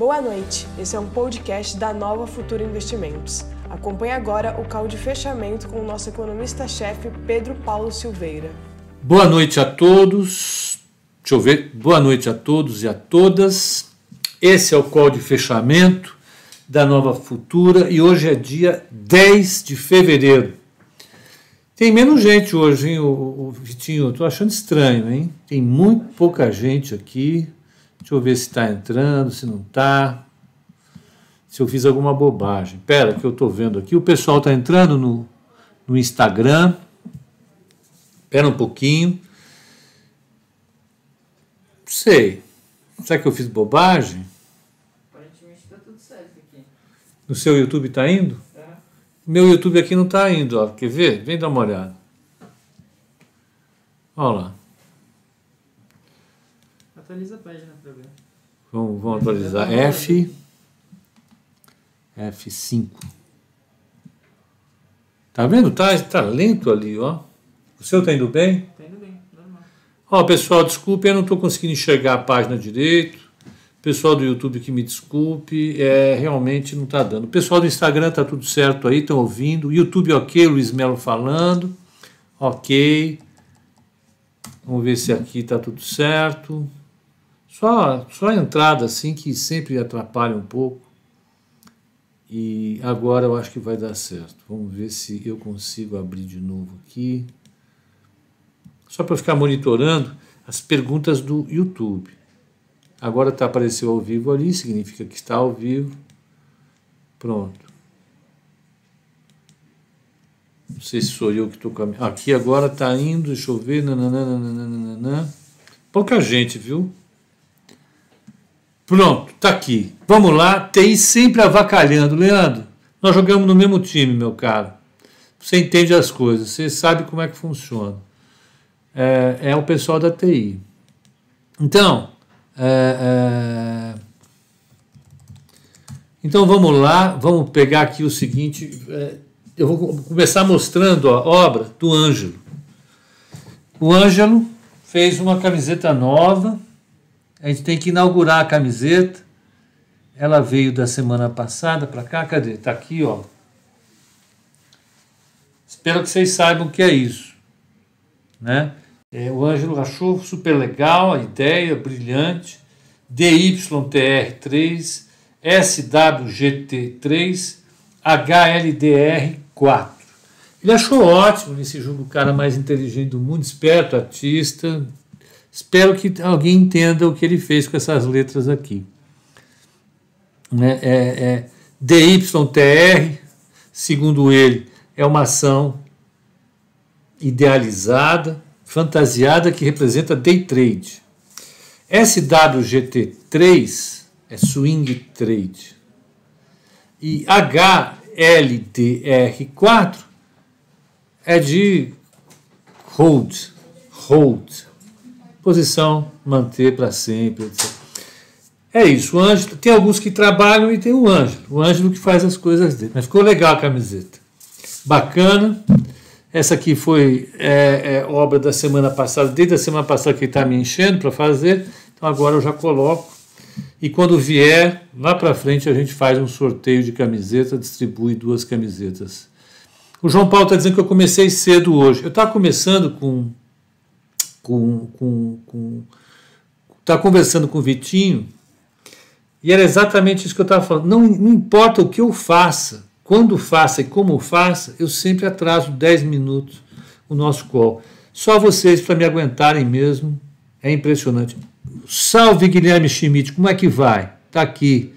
Boa noite, esse é um podcast da Nova Futura Investimentos. Acompanhe agora o call de fechamento com o nosso economista-chefe Pedro Paulo Silveira. Boa noite a todos. Deixa eu ver. Boa noite a todos e a todas. Esse é o call de fechamento da Nova Futura e hoje é dia 10 de fevereiro. Tem menos gente hoje, hein, o, Vitinho? Eu tô achando estranho, hein? Tem muito pouca gente aqui. Deixa eu ver se está entrando, se não está. Se eu fiz alguma bobagem. Pera, que eu estou vendo aqui. O pessoal está entrando no, no Instagram. Espera um pouquinho. Não sei. Será que eu fiz bobagem? Aparentemente está tudo certo aqui. No seu YouTube está indo? É. Meu YouTube aqui não está indo, ó. Quer ver? Vem dar uma olhada. Olha lá. Atualiza a página. Vamos, vamos atualizar. F. F5. Tá vendo? Tá, tá lento ali, ó. O seu tá indo bem? Tá indo bem, normal. Ó, pessoal, desculpe, eu não estou conseguindo enxergar a página direito. Pessoal do YouTube que me desculpe, é, realmente não está dando. Pessoal do Instagram tá tudo certo aí, estão ouvindo. YouTube ok, Luiz Melo falando. Ok. Vamos ver se aqui está tudo certo. Só, só a entrada assim que sempre atrapalha um pouco. E agora eu acho que vai dar certo. Vamos ver se eu consigo abrir de novo aqui. Só para ficar monitorando as perguntas do YouTube. Agora está apareceu ao vivo ali, significa que está ao vivo. Pronto. Não sei se sou eu que estou caminhando. Aqui agora está indo, deixa eu ver. Nananana. Pouca gente, viu? Pronto, tá aqui. Vamos lá. TI sempre avacalhando. Leandro, nós jogamos no mesmo time, meu caro. Você entende as coisas, você sabe como é que funciona. É, é o pessoal da TI. Então, é, é... Então vamos lá, vamos pegar aqui o seguinte. É, eu vou começar mostrando a obra do Ângelo. O Ângelo fez uma camiseta nova. A gente tem que inaugurar a camiseta. Ela veio da semana passada para cá. Cadê? Está aqui, ó. Espero que vocês saibam o que é isso. Né? É, o Ângelo achou super legal a ideia, brilhante. DYTR3, SWGT3, HLDR4. Ele achou ótimo nesse jogo o cara mais inteligente do mundo, esperto, artista. Espero que alguém entenda o que ele fez com essas letras aqui. Né? É, é, DYTR, segundo ele, é uma ação idealizada, fantasiada que representa day trade. SWGT3 é swing trade. E HLDR4 é de hold, hold, posição, manter para sempre, etc. É isso, o Ângelo, tem alguns que trabalham e tem o Ângelo, o Ângelo que faz as coisas dele. Mas ficou legal a camiseta. Bacana. Essa aqui foi é, é, obra da semana passada, desde a semana passada que ele está me enchendo para fazer. Então agora eu já coloco. E quando vier, lá para frente, a gente faz um sorteio de camiseta, distribui duas camisetas. O João Paulo está dizendo que eu comecei cedo hoje. Eu estava começando com. Com, com, com estava conversando com o Vitinho, e era exatamente isso que eu estava falando. Não, não importa o que eu faça, quando faça e como faça, eu sempre atraso 10 minutos o nosso call. Só vocês para me aguentarem mesmo. É impressionante. Salve Guilherme Schmidt, como é que vai? Está aqui.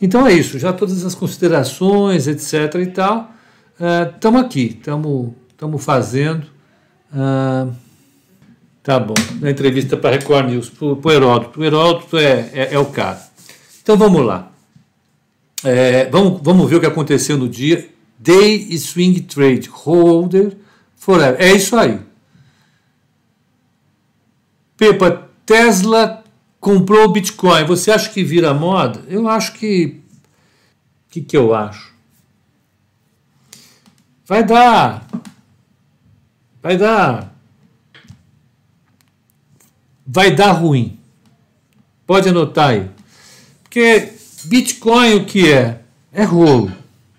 Então é isso, já todas as considerações, etc. e tal. Estamos uh, aqui, estamos fazendo. Uh, tá bom, na entrevista para Record News, para o Heródoto. O Heródoto é, é, é, o cara. Então vamos lá. É, vamos, vamos ver o que aconteceu no dia. Day Swing Trade Holder Forever. É isso aí. Pepa, Tesla comprou o Bitcoin. Você acha que vira moda? Eu acho que. O que, que eu acho? Vai dar. Vai dar. Vai dar ruim. Pode anotar aí. Porque Bitcoin o que é? É rolo.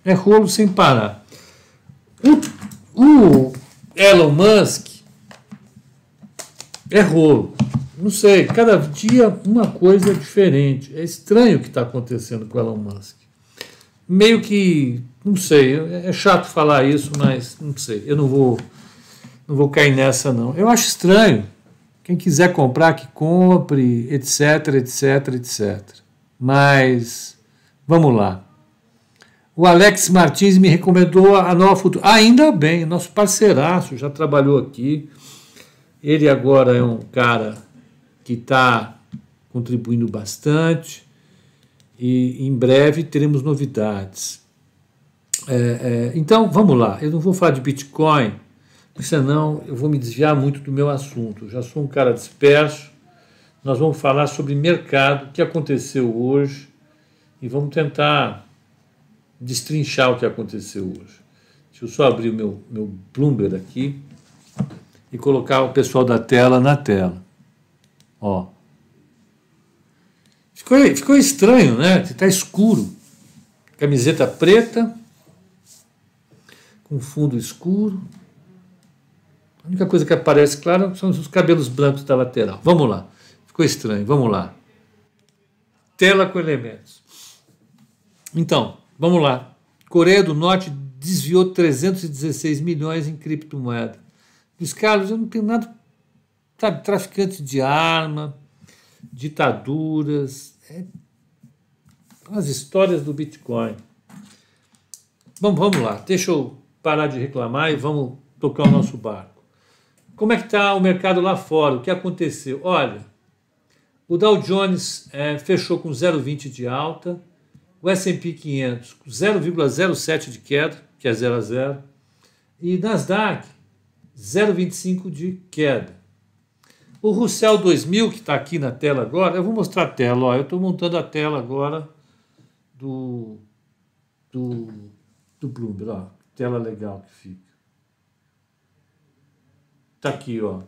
É rolo sem parar. O, o Elon Musk é rolo. Não sei, cada dia uma coisa diferente. É estranho o que está acontecendo com o Elon Musk. Meio que, não sei, é chato falar isso, mas não sei, eu não vou, não vou cair nessa não. Eu acho estranho. Quem quiser comprar, que compre, etc, etc, etc. Mas, vamos lá. O Alex Martins me recomendou a Nova Futura. Ainda bem, nosso parceiraço, já trabalhou aqui. Ele agora é um cara que está contribuindo bastante e em breve teremos novidades. É, é, então, vamos lá. Eu não vou falar de Bitcoin, senão eu vou me desviar muito do meu assunto. Já sou um cara disperso. Nós vamos falar sobre mercado, o que aconteceu hoje, e vamos tentar destrinchar o que aconteceu hoje. Deixa eu só abrir o meu, meu Bloomberg aqui e colocar o pessoal da tela na tela. Ó. Ficou, ficou estranho, né? Está escuro. Camiseta preta, com fundo escuro. A única coisa que aparece, claro, são os cabelos brancos da lateral. Vamos lá. Ficou estranho, vamos lá. Tela com elementos. Então, Vamos lá. Coreia do Norte desviou 316 milhões em criptomoeda. Luiz Carlos, eu não tenho nada. Sabe, traficante de arma, ditaduras, é, as histórias do Bitcoin. Bom, vamos lá, deixa eu parar de reclamar e vamos tocar o nosso barco. Como é que está o mercado lá fora? O que aconteceu? Olha, o Dow Jones é, fechou com 0,20 de alta, o S&P 500 0,07 de queda, que é 0 a 0, e Nasdaq 0,25 de queda. O Russell 2000, que está aqui na tela agora, eu vou mostrar a tela, ó, eu estou montando a tela agora do, do, do Bloomberg, ó, tela legal que fica. Está aqui, ó.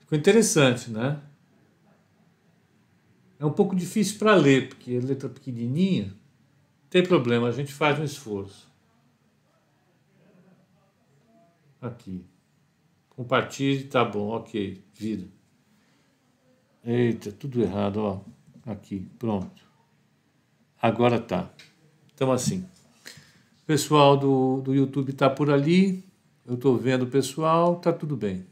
Ficou interessante, né? É um pouco difícil para ler, porque a letra pequenininha. Não tem problema, a gente faz um esforço. Aqui. Compartilhe, tá bom, ok, vira. Eita, tudo errado, ó. Aqui, pronto. Agora tá. Então assim. Pessoal do, do YouTube tá por ali. Eu tô vendo o pessoal, tá tudo bem.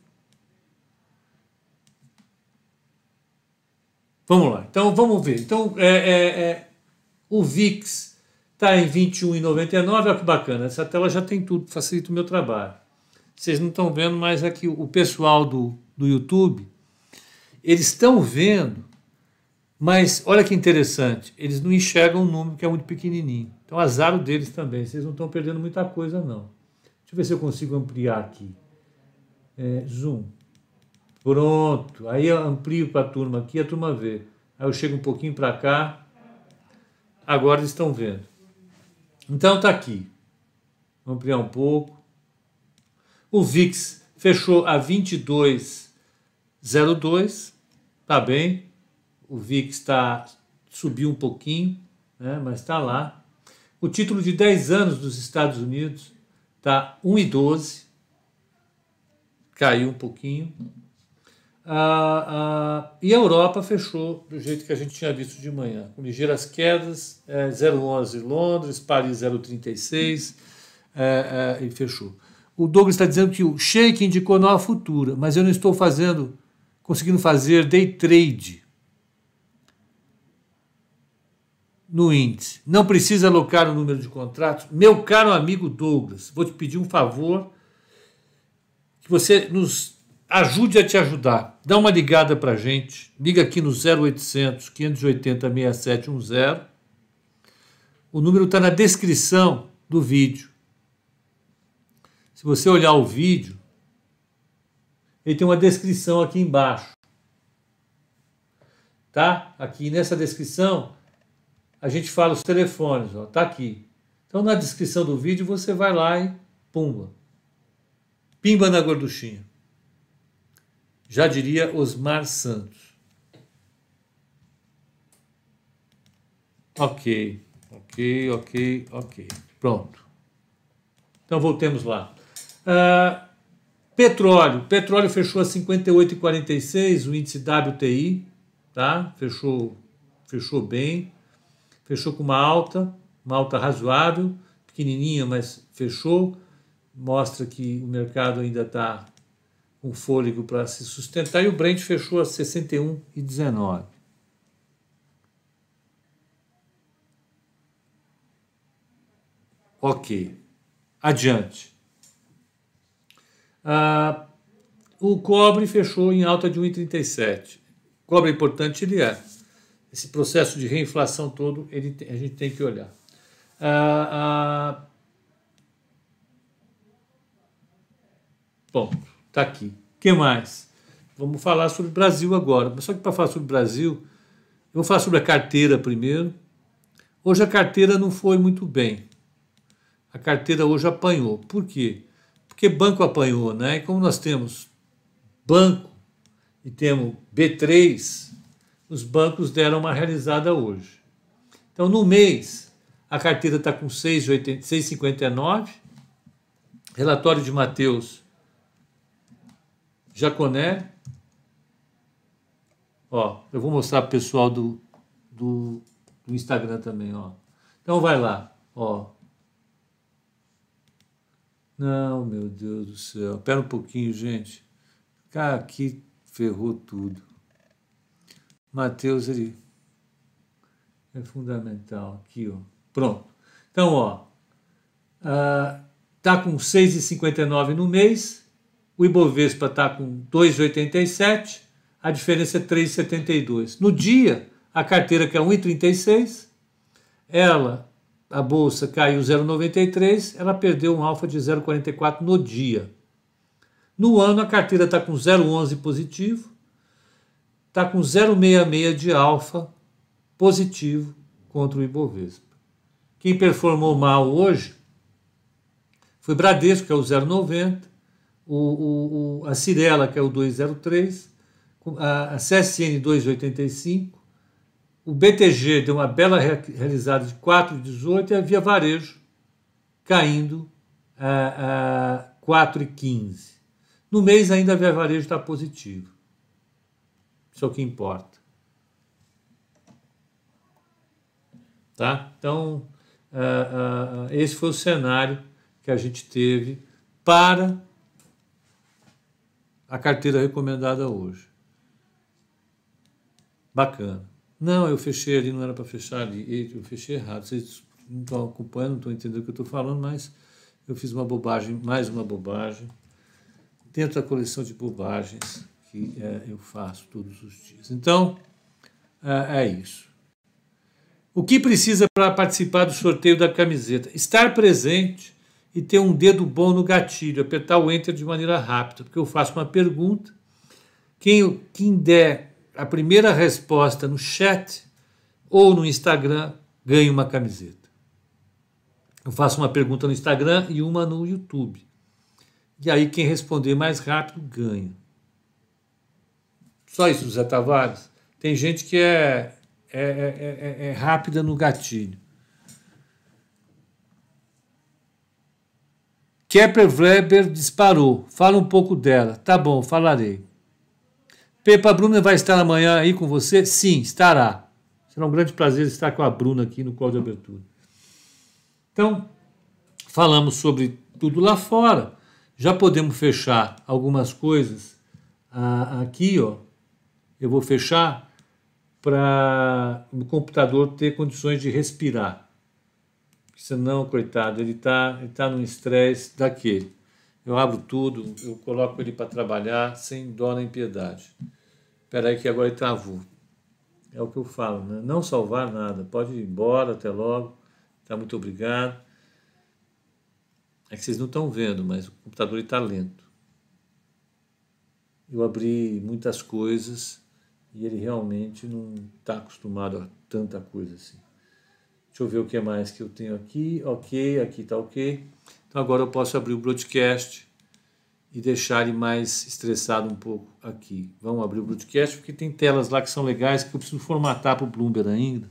Vamos lá. Então vamos ver. Então é, é, é o VIX está em 21,99. Olha que bacana. Essa tela já tem tudo, facilita o meu trabalho. Vocês não estão vendo, mas aqui o pessoal do, do YouTube, eles estão vendo, mas olha que interessante, eles não enxergam o número que é muito pequenininho. Então azar deles também. Vocês não estão perdendo muita coisa, não. Deixa eu ver se eu consigo ampliar aqui. É, zoom. Pronto. Aí eu amplio para a turma aqui, a turma vê. Aí eu chego um pouquinho para cá. Agora estão vendo. Então está aqui. Vou ampliar um pouco. O VIX fechou a 22,02. Tá bem. O VIX está subiu um pouquinho, né, mas está lá. O título de 10 anos dos Estados Unidos está 1,12. Caiu um pouquinho. Ah, ah, e a Europa fechou do jeito que a gente tinha visto de manhã, com ligeiras quedas, é, 0,11 Londres, Paris 0,36 é, é, e fechou. O Douglas está dizendo que o Sheik indicou nova futura, mas eu não estou fazendo, conseguindo fazer day trade no índice. Não precisa alocar o número de contratos. Meu caro amigo Douglas, vou te pedir um favor que você nos ajude a te ajudar. Dá uma ligada para a gente. Liga aqui no 0800 580 6710. O número está na descrição do vídeo. Se você olhar o vídeo, ele tem uma descrição aqui embaixo. Tá? Aqui nessa descrição, a gente fala os telefones, ó, tá aqui. Então na descrição do vídeo você vai lá e pumba. Pimba na gorduchinha. Já diria Osmar Santos. Ok, ok, ok, ok. Pronto. Então voltemos lá. Uh, petróleo. Petróleo fechou a 58,46, o índice WTI, tá? Fechou, fechou bem. Fechou com uma alta, uma alta razoável, pequenininha, mas fechou. Mostra que o mercado ainda está com fôlego para se sustentar. E o Brent fechou a 61,19. Ok. Adiante. Ah, o cobre fechou em alta de 1,37. Cobre importante, ele é. Esse processo de reinflação todo, ele, a gente tem que olhar. Ah, ah, bom, tá aqui. Que mais? Vamos falar sobre o Brasil agora. Só que para falar sobre o Brasil, eu vou falar sobre a carteira primeiro. Hoje a carteira não foi muito bem a carteira hoje apanhou. Por quê? Porque banco apanhou, né? E como nós temos banco e temos B3, os bancos deram uma realizada hoje. Então, no mês, a carteira está com 6,59. Relatório de Mateus Jaconé. Ó, eu vou mostrar para o pessoal do, do, do Instagram também, ó. Então vai lá, ó. Não, meu Deus do céu. Pera um pouquinho, gente. Cara, aqui ferrou tudo. Mateus, ele é fundamental. Aqui, ó. Pronto. Então, ó. Uh, tá com 6,59 no mês. O Ibovespa está com 2,87. A diferença é 3,72. No dia, a carteira que é 1,36, ela a bolsa caiu 0,93, ela perdeu um alfa de 0,44 no dia. No ano, a carteira está com 0,11 positivo, está com 0,66 de alfa positivo contra o Ibovespa. Quem performou mal hoje foi Bradesco, que é o 0,90, o, o, a Cirela, que é o 2,03, a, a CSN 2,85, o BTG deu uma bela realizada de 4,18 e a Via Varejo caindo a, a 4,15. No mês ainda a Via Varejo está positivo. Isso é o que importa. Tá? Então, uh, uh, esse foi o cenário que a gente teve para a carteira recomendada hoje. Bacana. Não, eu fechei ali, não era para fechar ali. Eu fechei errado. Vocês não estão acompanhando, não estão entendendo o que eu estou falando, mas eu fiz uma bobagem, mais uma bobagem, dentro da coleção de bobagens que é, eu faço todos os dias. Então, é, é isso. O que precisa para participar do sorteio da camiseta? Estar presente e ter um dedo bom no gatilho, apertar o enter de maneira rápida, porque eu faço uma pergunta. Quem, quem der a primeira resposta no chat ou no Instagram ganha uma camiseta. Eu faço uma pergunta no Instagram e uma no YouTube. E aí quem responder mais rápido ganha. Só isso, Zé Tavares. Tem gente que é, é, é, é, é rápida no gatilho. Kepler Weber disparou. Fala um pouco dela. Tá bom, falarei. Pepa Bruna vai estar amanhã aí com você? Sim, estará. Será um grande prazer estar com a Bruna aqui no call de abertura. Então, falamos sobre tudo lá fora. Já podemos fechar algumas coisas ah, aqui, ó. Eu vou fechar para o computador ter condições de respirar. Senão, coitado, ele está ele tá num estresse daquele. Eu abro tudo, eu coloco ele para trabalhar sem dó nem piedade. Espera aí que agora ele travou. É o que eu falo, né? Não salvar nada. Pode ir embora, até logo. Tá, muito obrigado. É que vocês não estão vendo, mas o computador está lento. Eu abri muitas coisas e ele realmente não está acostumado a tanta coisa assim. Deixa eu ver o que mais que eu tenho aqui. Ok, aqui está ok. Então agora eu posso abrir o broadcast e deixar ele mais estressado um pouco aqui. Vamos abrir o broadcast porque tem telas lá que são legais que eu preciso formatar para o Bloomberg ainda.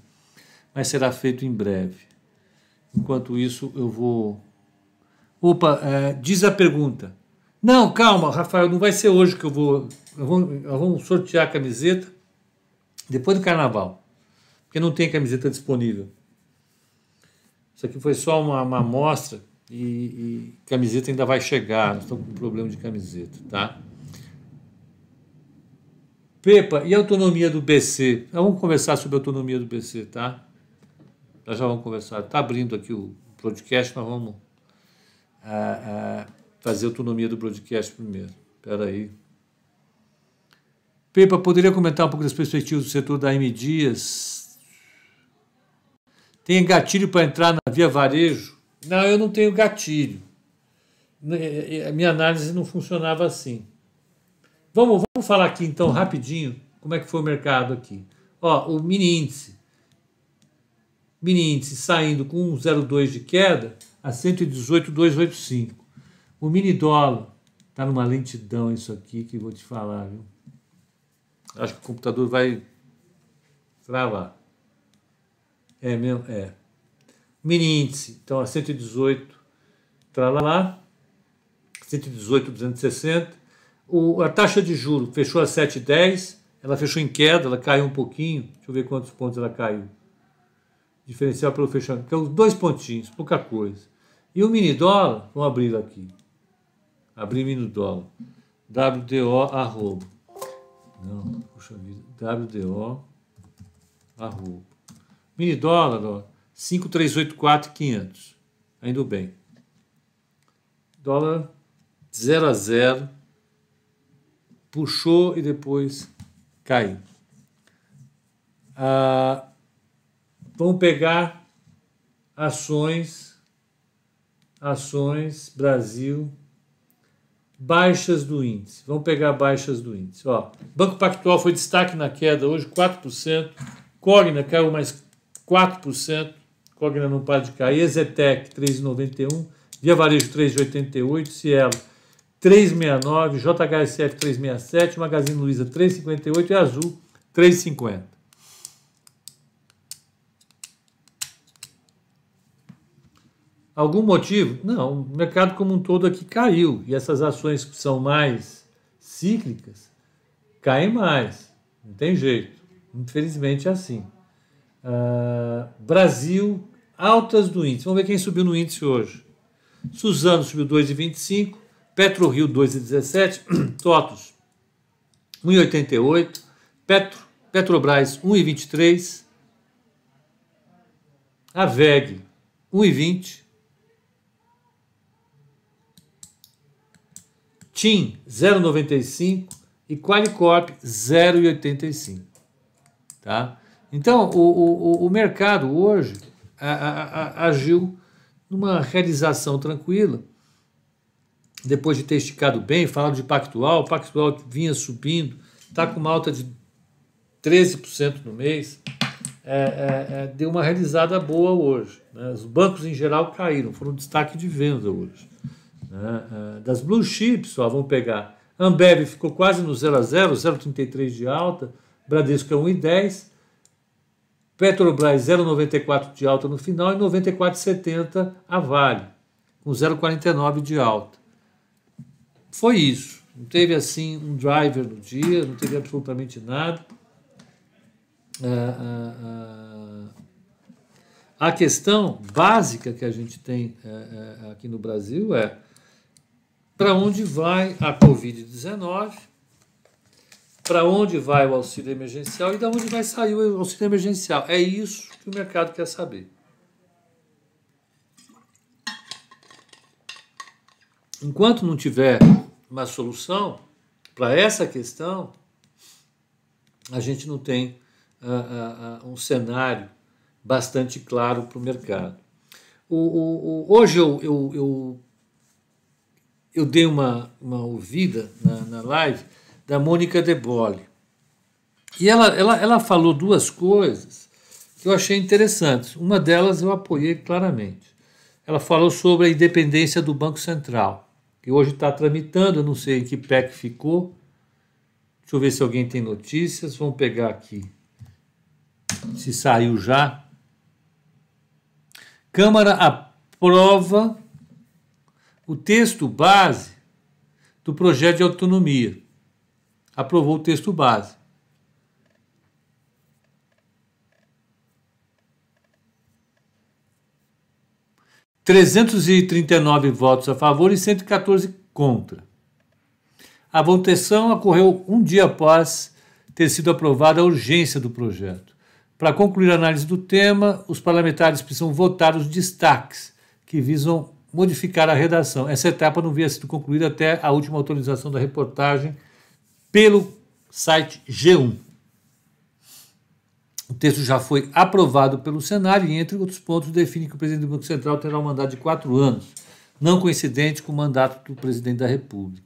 mas será feito em breve. Enquanto isso, eu vou. Opa, é, diz a pergunta. Não, calma, Rafael, não vai ser hoje que eu vou. Vamos, sortear a camiseta depois do carnaval, porque não tem camiseta disponível. Isso aqui foi só uma, amostra e, e camiseta ainda vai chegar. Nós estamos com problema de camiseta, tá? Pepa, e a autonomia do BC? Vamos conversar sobre a autonomia do BC, tá? Nós já vamos conversar. Está abrindo aqui o podcast, nós vamos ah, ah, fazer a autonomia do broadcast primeiro. Espera aí. Pepa, poderia comentar um pouco das perspectivas do setor da M Dias? Tem gatilho para entrar na Via Varejo? Não, eu não tenho gatilho. A minha análise não funcionava assim. Vamos, vamos falar aqui então rapidinho como é que foi o mercado aqui. Ó, o mini índice. Mini índice saindo com 1,02 de queda a 118,285. O mini dólar está numa lentidão isso aqui que vou te falar, viu? Acho que o computador vai travar. É mesmo? É. Mini índice, então a 118, lá 118, 260 o, a taxa de juro fechou a 7,10, ela fechou em queda, ela caiu um pouquinho. Deixa eu ver quantos pontos ela caiu. Diferencial pelo fechamento. Então, dois pontinhos, pouca coisa. E o mini dólar, vamos abrir aqui. Abrir mini dólar. WDO arroba. Não, puxa vida. WDO arroba. Mini dólar, ó. 5384500. Ainda bem. Dólar 0 a 0 puxou e depois caiu. Ah, vamos pegar ações, ações Brasil, baixas do índice. Vamos pegar baixas do índice. Ó, Banco Pactual foi destaque na queda hoje, 4%. Cogna caiu mais 4%. Cogna não para de cair. Ezetec, 3,91. Via Varejo, 3,88. Cielo, 369, JHSF 367, Magazine Luiza 358 e Azul 350. Algum motivo? Não, o mercado como um todo aqui caiu e essas ações que são mais cíclicas caem mais. Não tem jeito. Infelizmente é assim. Uh, Brasil, altas do índice. Vamos ver quem subiu no índice hoje. Suzano subiu 2,25. PetroRio 2,17, TOTUS 1,88, Petro, Petrobras 1,23, a VEG 1,20, TIM 0,95 e Qualicorp 0,85. Tá? Então, o, o, o mercado hoje a, a, a, agiu numa realização tranquila depois de ter esticado bem, falado de Pactual, Pactual vinha subindo, está com uma alta de 13% no mês, é, é, é, deu uma realizada boa hoje. Né? Os bancos em geral caíram, foram destaque de venda hoje. Né? É, das blue chips, ó, vamos pegar. Ambev ficou quase no 0 a 0, 0,33 de alta, Bradesco é 1,10, Petrobras 0,94 de alta no final e 94,70 a Vale, com 0,49 de alta foi isso. Não teve assim um driver no dia, não teve absolutamente nada. Ah, ah. A questão básica que a gente tem aqui no Brasil é para onde vai a Covid-19, para onde vai o auxílio emergencial e de onde vai sair o auxílio emergencial. É isso que o mercado quer saber. Enquanto não tiver uma solução para essa questão, a gente não tem uh, uh, um cenário bastante claro para o mercado. O, hoje eu, eu, eu, eu, dei uma, uma ouvida na, na live da Mônica De Bolle. E ela, ela, ela falou duas coisas que eu achei interessantes. Uma delas eu apoiei claramente. Ela falou sobre a independência do Banco Central que hoje está tramitando, eu não sei em que pé que ficou. Deixa eu ver se alguém tem notícias. Vamos pegar aqui se saiu já. Câmara aprova o texto base do projeto de autonomia. Aprovou o texto base. Trezentos e trinta e nove votos a favor e 114 contra. A votação ocorreu um dia após ter sido aprovada a urgência do projeto. Para concluir a análise do tema, os parlamentares precisam votar os destaques que visam modificar a redação. Essa etapa não havia sido concluída até a última autorização da reportagem pelo site G1. O texto já foi aprovado pelo Senado e, entre outros pontos, define que o presidente do Banco Central terá um mandato de quatro anos, não coincidente com o mandato do presidente da República.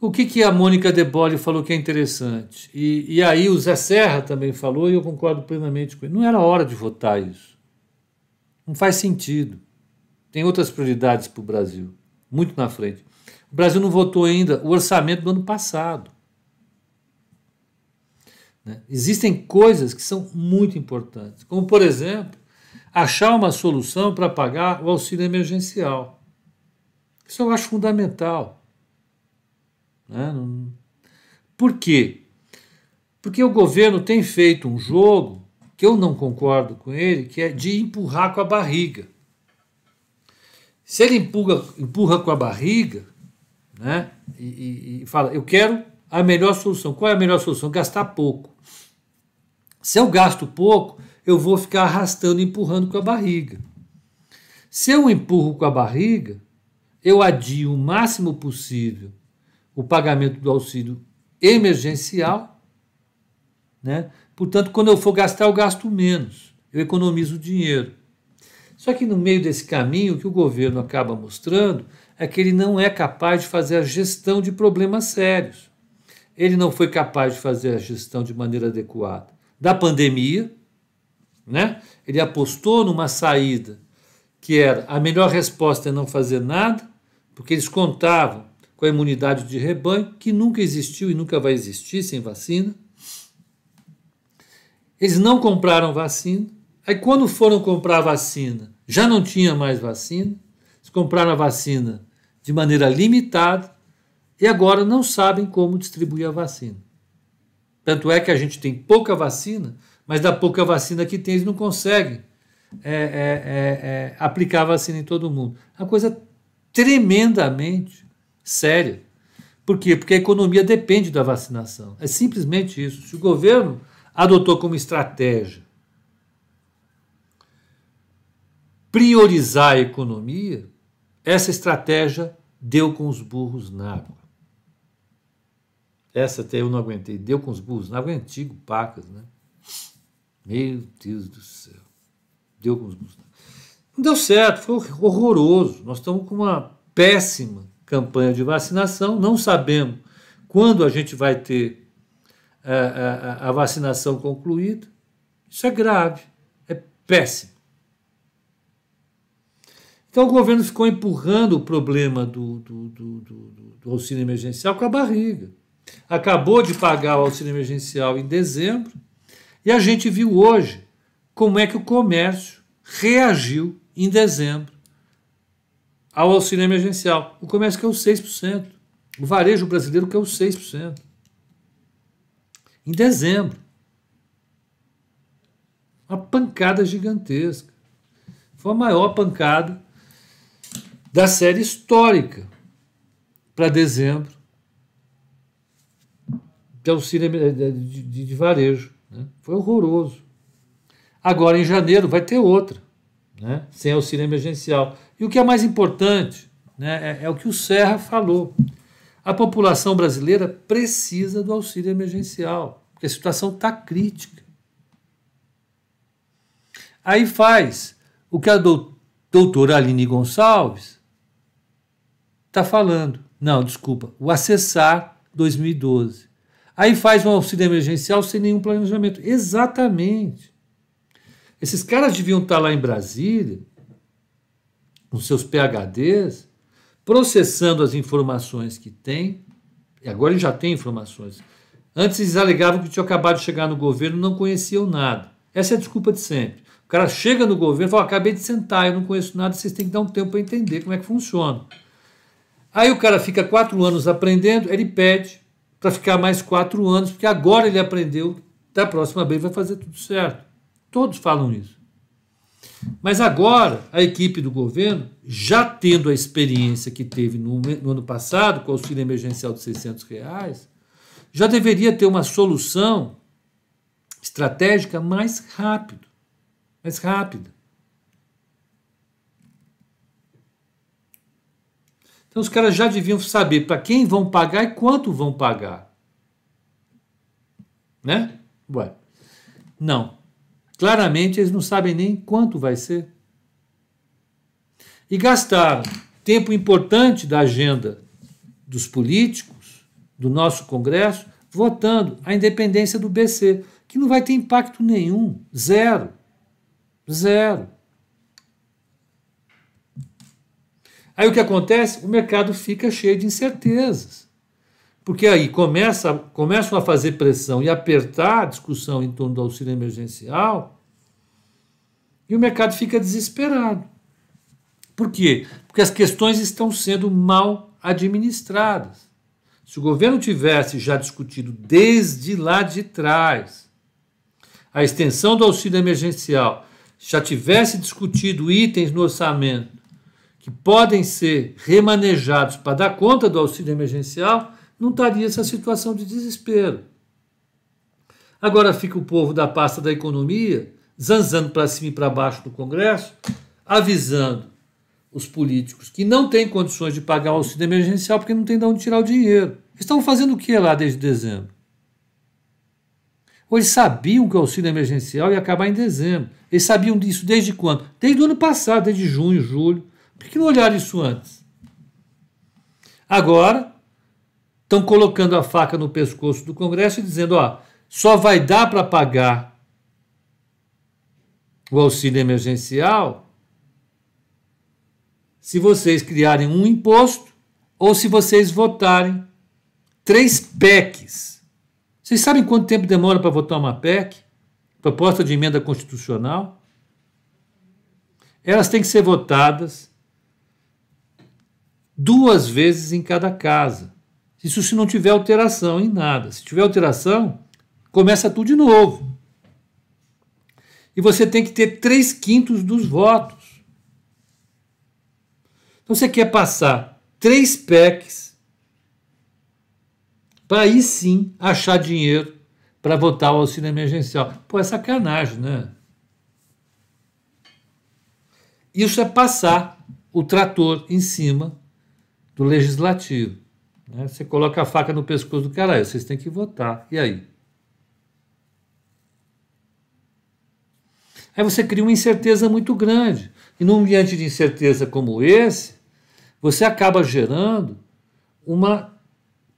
O que, que a Mônica De Bolle falou que é interessante? E, e aí o Zé Serra também falou, e eu concordo plenamente com ele. Não era hora de votar isso. Não faz sentido. Tem outras prioridades para o Brasil, muito na frente. O Brasil não votou ainda o orçamento do ano passado. Né? Existem coisas que são muito importantes, como, por exemplo, achar uma solução para pagar o auxílio emergencial. Isso eu acho fundamental. Né? Por quê? Porque o governo tem feito um jogo que eu não concordo com ele, que é de empurrar com a barriga. Se ele empurra, empurra com a barriga né, e, e, e fala, eu quero a melhor solução. Qual é a melhor solução? Gastar pouco. Se eu gasto pouco, eu vou ficar arrastando, empurrando com a barriga. Se eu empurro com a barriga, eu adio o máximo possível o pagamento do auxílio emergencial, né? Portanto, quando eu for gastar, eu gasto menos, eu economizo dinheiro. Só que no meio desse caminho, o que o governo acaba mostrando é que ele não é capaz de fazer a gestão de problemas sérios. Ele não foi capaz de fazer a gestão de maneira adequada da pandemia, né? Ele apostou numa saída que era a melhor resposta é não fazer nada, porque eles contavam com a imunidade de rebanho, que nunca existiu e nunca vai existir sem vacina. Eles não compraram vacina. Aí, quando foram comprar vacina, já não tinha mais vacina. Eles compraram a vacina de maneira limitada e agora não sabem como distribuir a vacina. Tanto é que a gente tem pouca vacina, mas da pouca vacina que tem, eles não conseguem é, é, é, é aplicar a vacina em todo mundo. Uma coisa tremendamente séria. Por quê? Porque a economia depende da vacinação. É simplesmente isso. Se o governo adotou como estratégia priorizar a economia, essa estratégia deu com os burros na água. Essa até eu não aguentei. Deu com os burros na água é antigo, pacas, né? Meu Deus do céu. Deu com os burros. Não deu certo, foi horroroso. Nós estamos com uma péssima campanha de vacinação, não sabemos quando a gente vai ter a, a, a vacinação concluída. Isso é grave, é péssimo. Então o governo ficou empurrando o problema do, do, do, do, auxílio emergencial com a barriga. Acabou de pagar o auxílio emergencial em dezembro e a gente viu hoje como é que o comércio reagiu em dezembro ao auxílio emergencial. O comércio os 6%. O varejo brasileiro os 6%. Em dezembro. Uma pancada gigantesca. Foi a maior pancada da série histórica para dezembro de auxílio de, de, de varejo. Né? Foi horroroso. Agora, em janeiro, vai ter outra, né? sem auxílio emergencial. E o que é mais importante né, é, é o que o Serra falou. A população brasileira precisa do auxílio emergencial, porque a situação está crítica. Aí faz o que a doutora Aline Gonçalves está falando. Não, desculpa, o acessar 2012. Aí faz um auxílio emergencial sem nenhum planejamento. Exatamente. Esses caras deviam estar lá em Brasília com seus PHDs, processando as informações que tem, e agora ele já tem informações. Antes eles alegavam que tinham acabado de chegar no governo não conheciam nada. Essa é a desculpa de sempre. O cara chega no governo e fala: acabei de sentar, eu não conheço nada, vocês têm que dar um tempo para entender como é que funciona. Aí o cara fica quatro anos aprendendo, ele pede para ficar mais quatro anos, porque agora ele aprendeu, da próxima vez vai fazer tudo certo. Todos falam isso. Mas agora, a equipe do governo, já tendo a experiência que teve no, no ano passado, com o auxílio emergencial de 600 reais, já deveria ter uma solução estratégica mais rápido, mais rápida. Então os caras já deviam saber para quem vão pagar e quanto vão pagar. Né? Ué. Não. Claramente eles não sabem nem quanto vai ser. E gastaram tempo importante da agenda dos políticos, do nosso Congresso, votando a independência do BC, que não vai ter impacto nenhum. Zero. Zero. Aí o que acontece? O mercado fica cheio de incertezas. Porque aí começa, começam a fazer pressão e apertar a discussão em torno do auxílio emergencial e o mercado fica desesperado. Por quê? Porque as questões estão sendo mal administradas. Se o governo tivesse já discutido desde lá de trás a extensão do auxílio emergencial, já tivesse discutido itens no orçamento que podem ser remanejados para dar conta do auxílio emergencial, não estaria essa situação de desespero. Agora fica o povo da pasta da economia zanzando para cima e para baixo do Congresso, avisando os políticos que não têm condições de pagar o auxílio emergencial porque não tem de onde tirar o dinheiro. Estavam fazendo o que lá desde dezembro? Ou eles sabiam que o auxílio emergencial ia acabar em dezembro. Eles sabiam disso desde quando? Desde o ano passado, desde junho, julho. Por que não olharam isso antes? Agora, estão colocando a faca no pescoço do Congresso e dizendo: ó, só vai dar para pagar o auxílio emergencial se vocês criarem um imposto ou se vocês votarem três PECs. Vocês sabem quanto tempo demora para votar uma PEC? Proposta de emenda constitucional? Elas têm que ser votadas duas vezes em cada casa. Isso se não tiver alteração em nada. Se tiver alteração, começa tudo de novo. E você tem que ter três quintos dos votos. Então você quer passar três PECs para aí sim achar dinheiro para votar o auxílio emergencial. Pô, é sacanagem, né? Isso é passar o trator em cima do legislativo. Né? Você coloca a faca no pescoço do cara, vocês têm que votar. E aí? Aí você cria uma incerteza muito grande. E num ambiente de incerteza como esse, você acaba gerando uma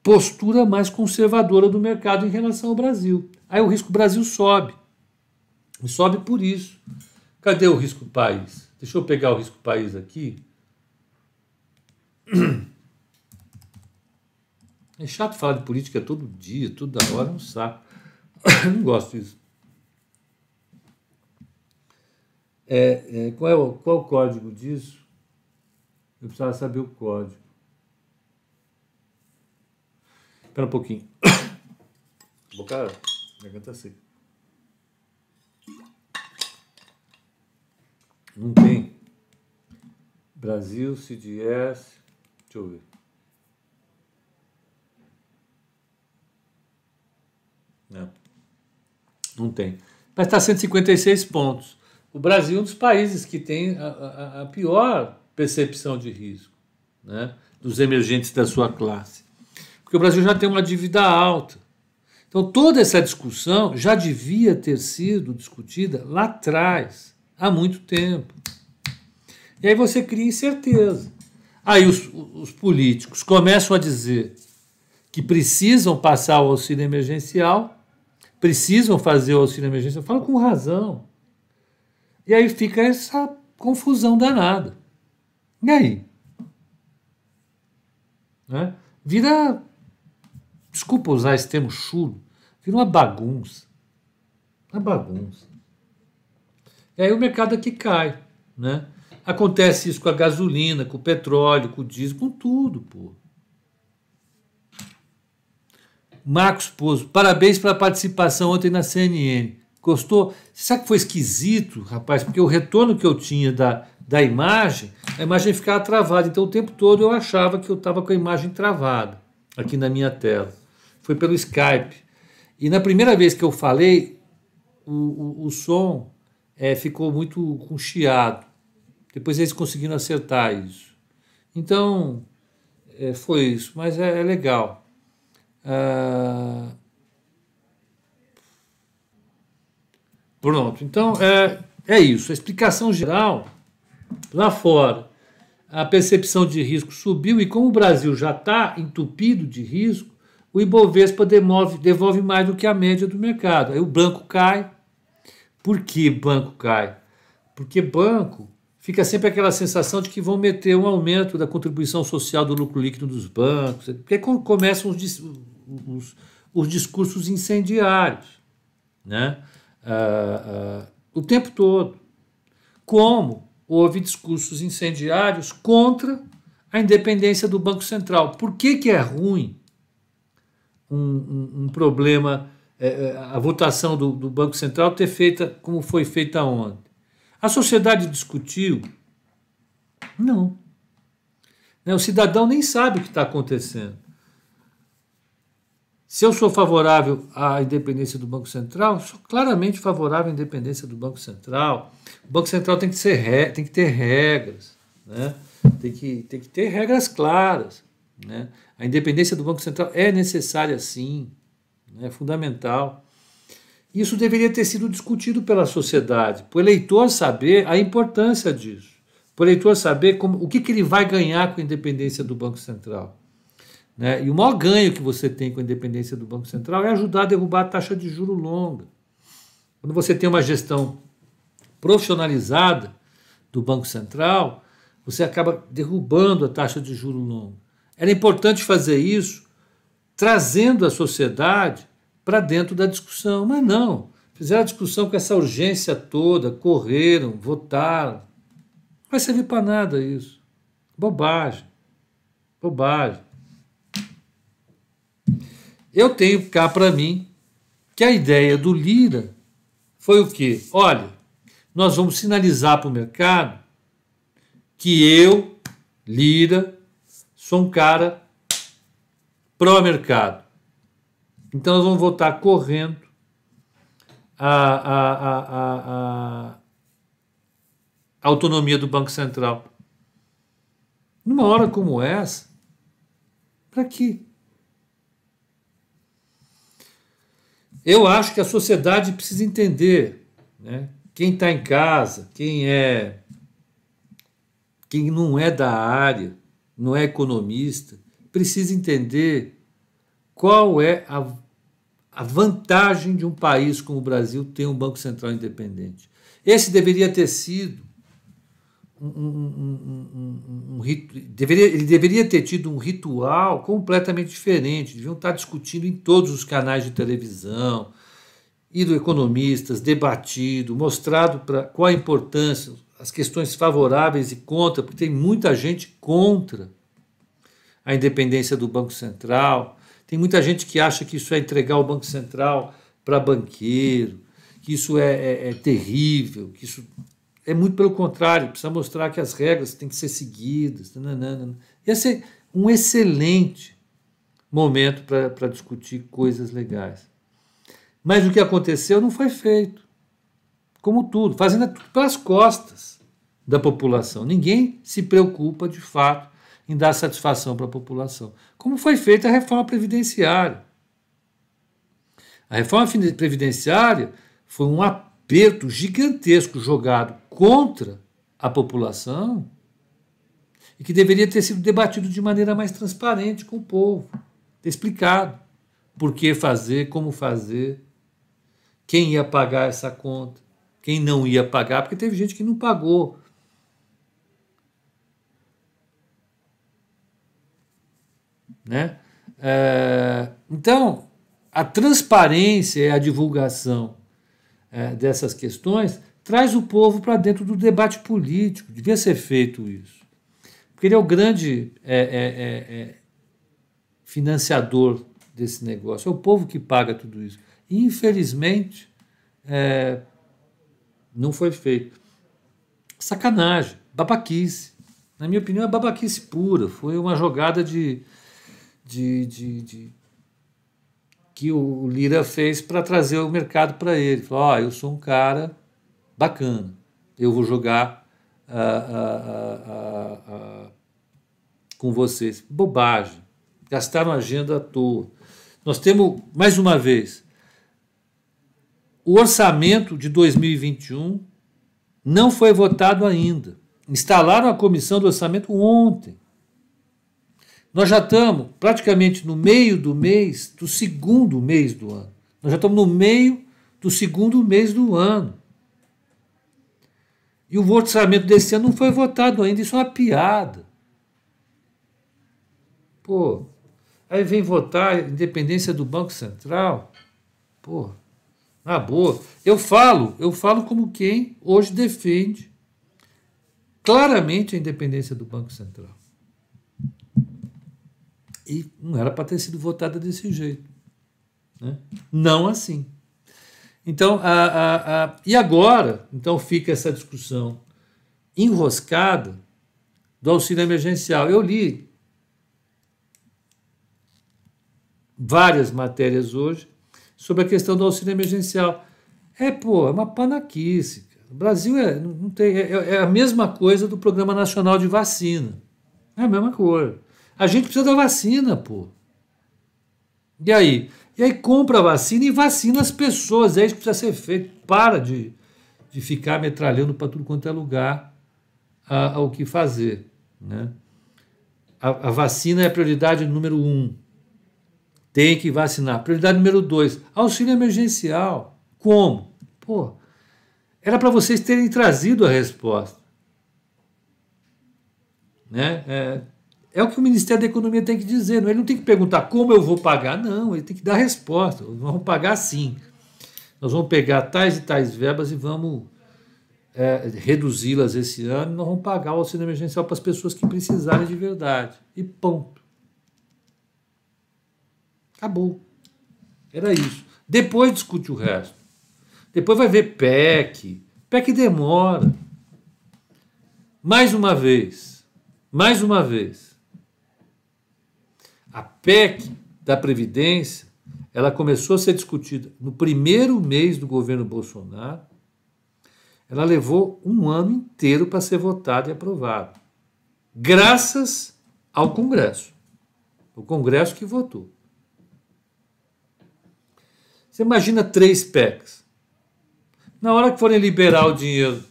postura mais conservadora do mercado em relação ao Brasil. Aí o risco Brasil sobe. E sobe por isso. Cadê o risco país? Deixa eu pegar o risco país aqui. É chato falar de política todo dia, toda hora, é um saco. Não gosto disso. É, é, qual, é o, qual o código disso? Eu precisava saber o código. Espera um pouquinho. Boca, garganta seca. Não tem. Brasil, CDS. Deixa eu ver. Não. Não tem. Mas está 156 pontos. O Brasil é um dos países que tem a, a, a pior percepção de risco né, dos emergentes da sua classe. Porque o Brasil já tem uma dívida alta. Então, toda essa discussão já devia ter sido discutida lá atrás, há muito tempo. E aí você cria incerteza. Aí os, os políticos começam a dizer que precisam passar o auxílio emergencial precisam fazer o auxílio emergencial, falo com razão. E aí fica essa confusão danada. E aí? Né? Vira, desculpa usar esse termo chulo, vira uma bagunça. Uma bagunça. E aí o mercado aqui cai. Né? Acontece isso com a gasolina, com o petróleo, com o diesel, com tudo, pô. Marcos Pozo, parabéns pela participação ontem na CNN. Gostou? Sabe que foi esquisito, rapaz? Porque o retorno que eu tinha da, da imagem, a imagem ficava travada. Então o tempo todo eu achava que eu estava com a imagem travada aqui na minha tela. Foi pelo Skype. E na primeira vez que eu falei, o, o, o som é, ficou muito com chiado. Depois eles conseguiram acertar isso. Então, é, foi isso. Mas é, é legal. Ah, pronto. Então, é, é isso. A explicação geral, lá fora, a percepção de risco subiu e como o Brasil já está entupido de risco, o Ibovespa devolve mais do que a média do mercado. Aí o banco cai. Por que banco cai? Porque banco fica sempre aquela sensação de que vão meter um aumento da contribuição social do lucro líquido dos bancos, porque começam os, os, os discursos incendiários, né? Ah, ah, o tempo todo. Como houve discursos incendiários contra a independência do Banco Central. Por que, que é ruim um, um, um problema, é, a votação do, do Banco Central ter feita como foi feita ontem? A sociedade discutiu? Não. Né, o cidadão nem sabe o que está acontecendo. Se eu sou favorável à independência do Banco Central, sou claramente favorável à independência do Banco Central. O Banco Central tem que, ser, tem que ter regras, né? tem, que, tem que ter regras claras. Né? A independência do Banco Central é necessária sim, né? é fundamental. Isso deveria ter sido discutido pela sociedade, para o eleitor saber a importância disso, para o eleitor saber como, o que, que ele vai ganhar com a independência do Banco Central. Né? E o maior ganho que você tem com a independência do Banco Central é ajudar a derrubar a taxa de juro longa. Quando você tem uma gestão profissionalizada do Banco Central, você acaba derrubando a taxa de juro longa. Era importante fazer isso trazendo a sociedade para dentro da discussão. Mas não, fizeram a discussão com essa urgência toda, correram, votaram. Não vai servir para nada isso. Bobagem. Bobagem. Eu tenho cá para mim que a ideia do Lira foi o quê? Olha, nós vamos sinalizar para o mercado que eu, Lira, sou um cara pró-mercado. Então nós vamos votar correndo a, a, a, a, autonomia do Banco Central. Numa hora como essa, para quê? Eu acho que a sociedade precisa entender, né? quem está em casa, quem é, quem não é da área, não é economista, precisa entender qual é a, a vantagem de um país como o Brasil ter um Banco Central independente. Esse deveria ter sido um, um, um, um deveria, ele deveria ter tido um ritual completamente diferente. Deviam estar discutindo em todos os canais de televisão, ido economistas, debatido, mostrado para qual a importância, as questões favoráveis e contra, porque tem muita gente contra a independência do Banco Central. Tem muita gente que acha que isso é entregar o Banco Central para banqueiro, que isso é, é, é terrível, que isso é muito pelo contrário, precisa mostrar que as regras têm que ser seguidas. Nananana. Ia ser um excelente momento para discutir coisas legais. Mas o que aconteceu não foi feito. Como tudo, fazendo tudo pelas costas da população. Ninguém se preocupa de fato em dar satisfação para a população. Como foi feita a reforma previdenciária. A reforma previdenciária foi um aperto gigantesco jogado contra a população e que deveria ter sido debatido de maneira mais transparente com o povo, explicado por que fazer, como fazer, quem ia pagar essa conta, quem não ia pagar, porque teve gente que não pagou. Né? É, então, a transparência e a divulgação é, dessas questões traz o povo para dentro do debate político. Devia ser feito isso. Porque ele é o grande é, é, é, é financiador desse negócio. É o povo que paga tudo isso. E, infelizmente, não foi feito. Sacanagem, babaquice. Na minha opinião, é babaquice pura. Foi uma jogada de, de, de, de que o Lira fez para trazer o mercado para ele. Falou: Ó, oh, eu sou um cara bacana, eu vou jogar uh, uh, uh, com vocês. Bobagem. Gastaram agenda à toa. Nós temos, mais uma vez, o orçamento de 2021 não foi votado ainda. Instalaram a comissão do orçamento ontem. Nós já estamos praticamente no meio do mês do segundo mês do ano. Nós já estamos no meio do segundo mês do ano. E o orçamento desse ano não foi votado ainda, isso é uma piada. Pô, aí vem votar a independência do Banco Central. Pô, na boa. Eu falo, eu falo como quem hoje defende claramente a independência do Banco Central. E não era para ter sido votada desse jeito. Né? Não assim. Então, a, a, a, e agora, então fica essa discussão enroscada do auxílio emergencial. Eu li várias matérias hoje sobre a questão do auxílio emergencial. É, pô, é uma panaquice. O Brasil é, não tem, é, é a mesma coisa do Programa Nacional de Vacina. É a mesma coisa. A gente precisa da vacina, pô. E aí? E aí compra a vacina e vacina as pessoas. É isso que precisa ser feito. Para de, de ficar metralhando para tudo quanto é lugar a, a, o que fazer. Né? A, a vacina é a prioridade número um. Tem que vacinar. Prioridade número dois, auxílio emergencial. Como? Pô, era para vocês terem trazido a resposta. Né? É, é, o que o Ministério da Economia tem que dizer. Não? Ele não tem que perguntar como eu vou pagar, não. Ele tem que dar resposta. Nós vamos pagar sim. Nós vamos pegar tais e tais verbas e vamos é, reduzi-las esse ano. Nós vamos pagar o auxílio emergencial para as pessoas que precisarem de verdade. E ponto. Acabou. Era isso. Depois discute o resto. Depois vai ver PEC. PEC demora. Mais uma vez. Mais uma vez. PEC da Previdência, ela começou a ser discutida no primeiro mês do governo Bolsonaro. Ela levou um ano inteiro para ser votada e aprovada. Graças ao Congresso. O Congresso que votou. Você imagina três PECs. Na hora que forem liberar o dinheiro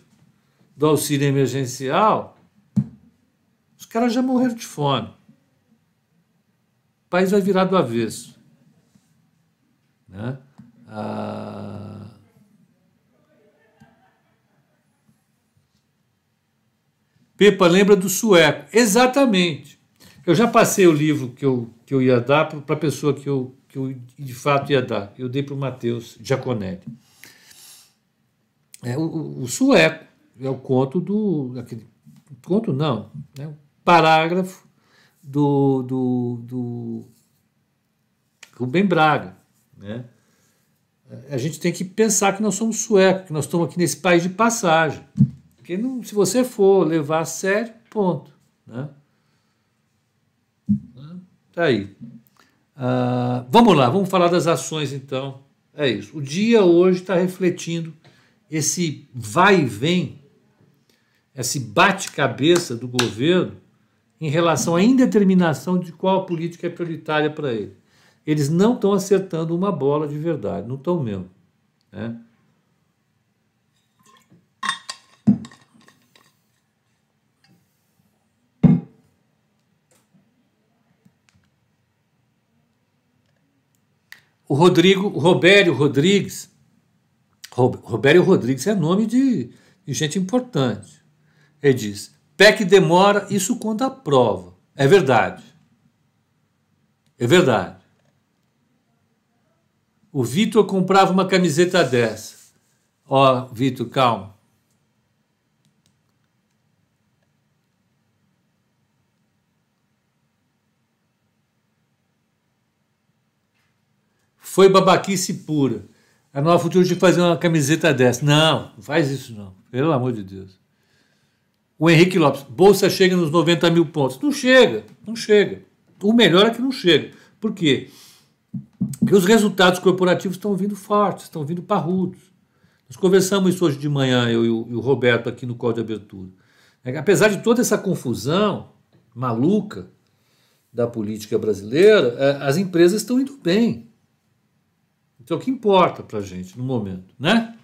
do auxílio emergencial, os caras já morreram de fome. O país vai virar do avesso. Né? Ah... Pepa lembra do sueco. Exatamente. Eu já passei o livro que eu, que eu ia dar para a pessoa que eu, que eu de fato ia dar. Eu dei para o Matheus Giaconelli. É, o, o, sueco é o conto do. Aquele, conto não, né, parágrafo do, do, do Rubem Braga. Né? A gente tem que pensar que nós somos suecos, que nós estamos aqui nesse país de passagem. Porque não, se você for levar a sério, ponto. Né? Tá aí. Ah, vamos lá, vamos falar das ações então. É isso. O dia hoje está refletindo esse vai e vem, esse bate-cabeça do governo em relação à indeterminação de qual política é prioritária para ele. Eles não estão acertando uma bola de verdade, não estão mesmo. Né? O Rodrigo, o Robério Rodrigues, Robério Rodrigues é nome de, de gente importante. Ele diz: PEC demora, isso quando aprova. É verdade. É verdade. O Vitor comprava uma camiseta dessa. Ó, oh, Vitor, calma. Foi babaquice pura. A nova Futura de fazer uma camiseta dessa. Não, não faz isso não. Pelo amor de Deus. O Henrique Lopes, Bolsa chega nos 90 mil pontos. Não chega, não chega. O melhor é que não chega. Por quê? Porque os resultados corporativos estão vindo fortes, estão vindo parrudos. Nós conversamos isso hoje de manhã, eu e o, Roberto, aqui no call de abertura. É, apesar de toda essa confusão maluca da política brasileira, é, as empresas estão indo bem. Então, o que importa para a gente no momento, né?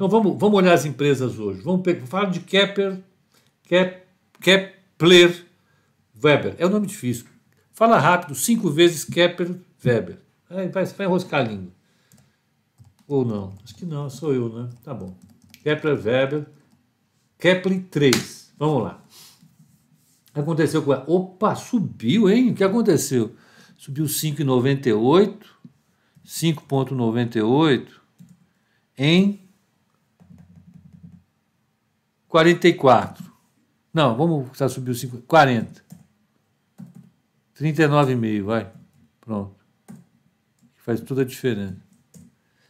Então, vamos, vamos olhar as empresas hoje. Vamos falar de Kepler, Kep, Kepler Weber. É um nome difícil. Fala rápido, cinco vezes Kepler Weber. Vai, vai, vai enroscar a língua. Ou não? Acho que não, sou eu, né? Tá bom. Kepler Weber, Kepler 3. Vamos lá. Aconteceu com? Opa, subiu, hein? O que aconteceu? Subiu 5,98, 5,98 em 44. Não, vamos já subiu 5, 40. 39,5, vai. Pronto. Faz toda a diferença.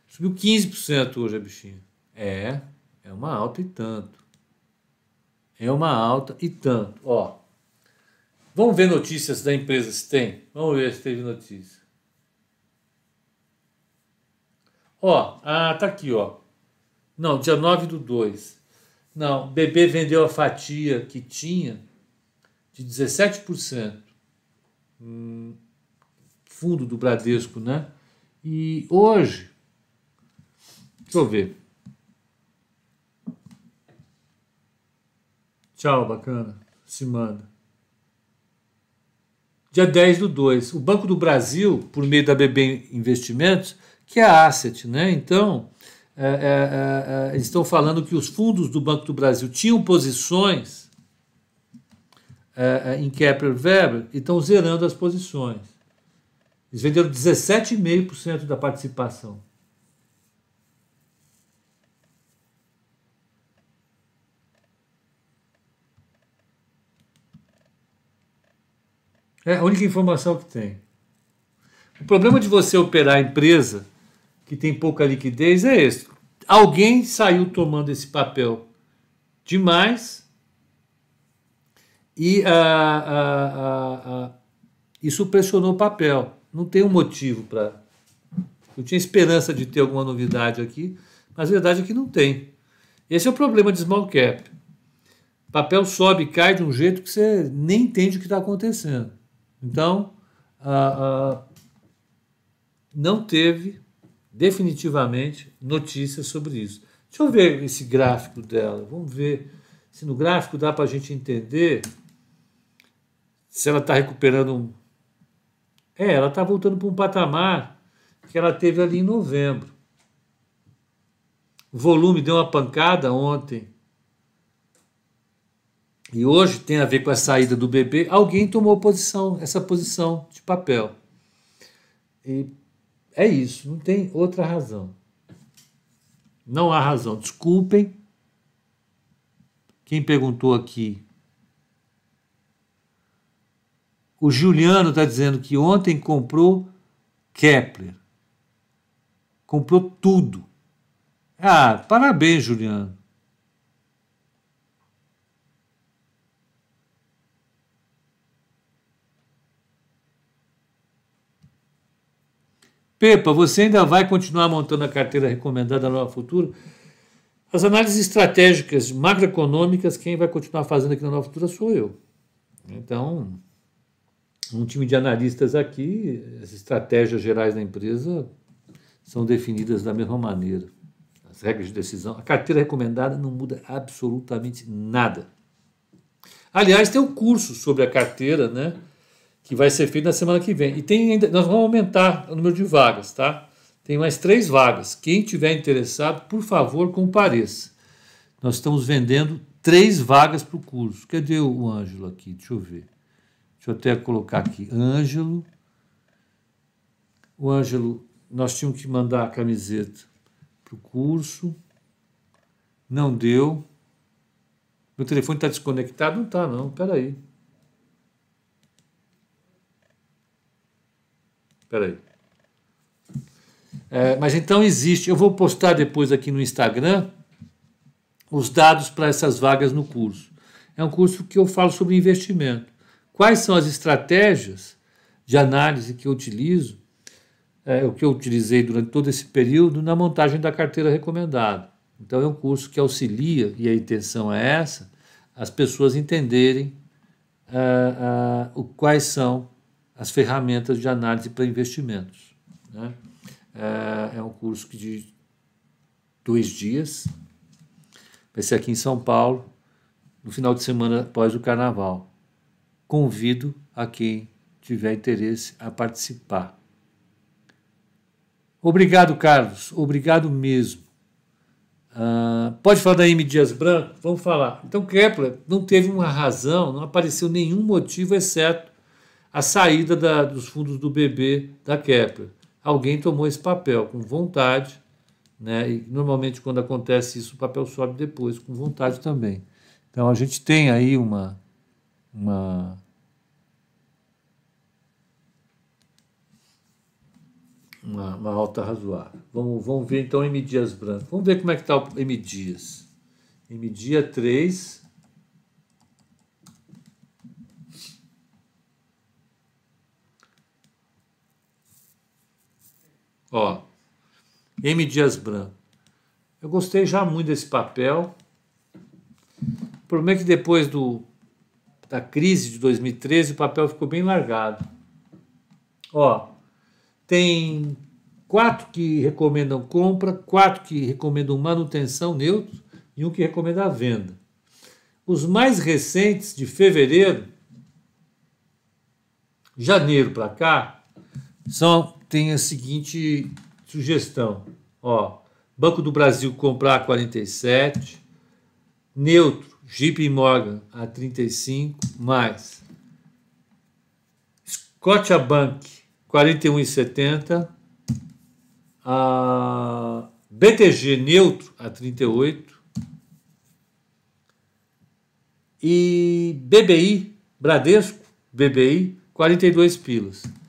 Subiu 15% hoje a bichinha. É, é uma alta e tanto. É uma alta e tanto. Ó, vamos ver notícias da empresa se tem. Vamos ver se teve notícia. Ó, ah, tá aqui, ó. Não, dia 9 do 2. Não, BB vendeu a fatia que tinha de 17%. Hum, fundo do Bradesco, né? E hoje, deixa eu ver. Tchau, bacana. Se manda. Dia 10 do 2. O Banco do Brasil, por meio da BB Investimentos, que é a Asset, né? Então, é, é, é, eles estão falando que os fundos do Banco do Brasil tinham posições é, é, em Kepler Weber e estão zerando as posições. Eles venderam 17,5% da participação. É a única informação que tem. O problema de você operar a empresa que tem pouca liquidez é esse. Alguém saiu tomando esse papel demais e ah, ah, ah, ah isso pressionou o papel. Não tem um motivo para. Eu tinha esperança de ter alguma novidade aqui, mas a verdade é que não tem. Esse é o problema de small cap. Papel sobe e cai de um jeito que você nem entende o que está acontecendo. Então, ah, ah, não teve definitivamente notícias sobre isso. Deixa eu ver esse gráfico dela. Vamos ver se no gráfico dá para a gente entender se ela está recuperando um. É, ela está voltando para um patamar que ela teve ali em novembro. O volume deu uma pancada ontem. E hoje tem a ver com a saída do bebê. Alguém tomou posição, essa posição de papel. E é isso, não tem outra razão. Não há razão. Desculpem. Quem perguntou aqui? O Juliano está dizendo que ontem comprou Kepler. Comprou tudo. Ah, parabéns, Juliano. Pepa, você ainda vai continuar montando a carteira recomendada da Nova Futura? As análises estratégicas macroeconômicas, quem vai continuar fazendo aqui na Nova Futura sou eu. Então, um time de analistas aqui, as estratégias gerais da empresa são definidas da mesma maneira. As regras de decisão. A carteira recomendada não muda absolutamente nada. Aliás, tem um curso sobre a carteira, né? Que vai ser feito na semana que vem. E tem ainda, nós vamos aumentar o número de vagas, tá? Tem mais três vagas. Quem tiver interessado, por favor, compareça. Nós estamos vendendo três vagas para o curso. Cadê o Ângelo aqui? Deixa eu ver. Deixa eu até colocar aqui. Ângelo. O Ângelo, nós tínhamos que mandar a camiseta para o curso. Não deu. Meu telefone está desconectado? Não está, não. Espera aí. Espera aí. É, mas então existe. Eu vou postar depois aqui no Instagram os dados para essas vagas no curso. É um curso que eu falo sobre investimento. Quais são as estratégias de análise que eu utilizo, é, o que eu utilizei durante todo esse período na montagem da carteira recomendada. Então é um curso que auxilia, e a intenção é essa, as pessoas entenderem uh, uh, quais são as ferramentas de análise para investimentos. Né? Uh, é um curso que de dois dias, vai ser aqui em São Paulo, no final de semana após o carnaval. Convido a quem tiver interesse a participar. Obrigado, Carlos. Obrigado mesmo. Uh, pode falar da M. Dias Branco? Vamos falar. Então, Kepler não teve uma razão, não apareceu nenhum motivo exceto a saída da, dos fundos do bebê da Kepler. Alguém tomou esse papel com vontade, né? e normalmente quando acontece isso, o papel sobe depois, com vontade também. Então, a gente tem aí uma, uma uma, uma alta razoável. Vamos, vamos ver então M Dias Branco. Vamos ver como é que está o M Dias. M dia 3. Ó, M Dias Branco. Eu gostei já muito desse papel. O problema é que depois do, da crise de 2013 o papel ficou bem largado. Ó, tem quatro que recomendam compra, quatro que recomendam manutenção neutro e um que recomenda a venda. Os mais recentes, de fevereiro, janeiro para cá, são, tem a seguinte sugestão. Ó, Banco do Brasil comprar 47, neutro, JP Morgan a 35, mais Scotiabank 41,70. A BTG neutro a 38. E BBI, Bradesco, BBI, 42 pilas.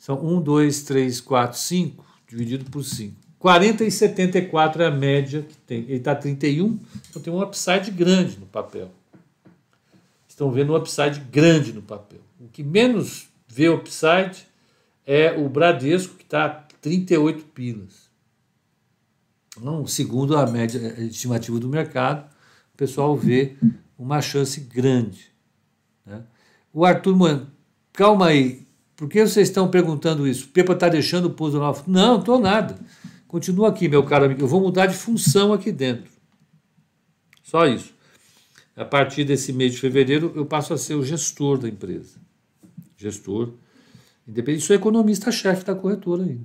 São 1, 2, 3, 4, 5, dividido por 5. 40 e 74 é a média que tem. Ele está 31, então tem um upside grande no papel. Estão vendo um upside grande no papel. O que menos vê upside é o Bradesco, que está 38 pilas. Então, segundo a média estimativa do mercado, o pessoal vê uma chance grande. Né? O Arthur Mano, calma aí, por que vocês estão perguntando isso? O Pepa está deixando o pouso lá? Não, estou nada. Continua aqui, meu caro amigo. Eu vou mudar de função aqui dentro. Só isso. A partir desse mês de fevereiro, eu passo a ser o gestor da empresa. Gestor Independente, sou economista-chefe da corretora ainda.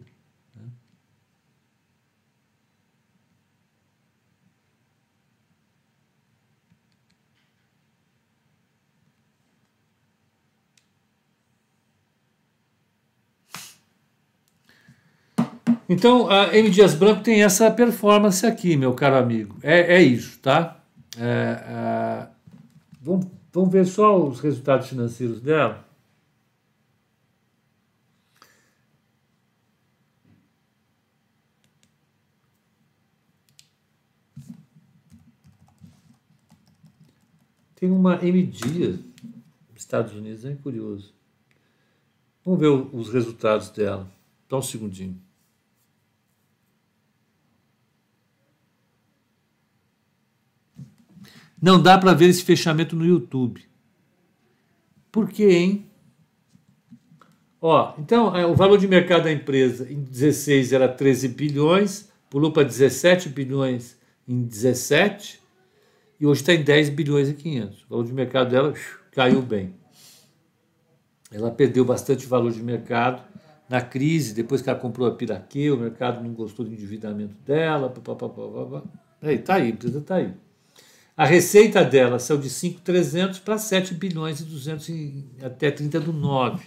Então, a M. Dias Branco tem essa performance aqui, meu caro amigo. É, é isso, tá? É, é, vamos, vamos ver só os resultados financeiros dela. Tem uma M Dias Estados Unidos, é curioso. Vamos ver os resultados dela. Dá um segundinho. Não dá para ver esse fechamento no YouTube. Por quê, hein? Ó, então, é, o valor de mercado da empresa em 16 era 13 bilhões, pulou para 17 bilhões em 17 e hoje está em 10 bilhões e 500. O valor de mercado dela caiu bem. Ela perdeu bastante valor de mercado na crise, depois que ela comprou a Piraquê, o mercado não gostou do endividamento dela, papapá. Aí, tá aí, a empresa está aí. A receita dela saiu de 5,300 para 7 bilhões e 200 em, até 30 do 9,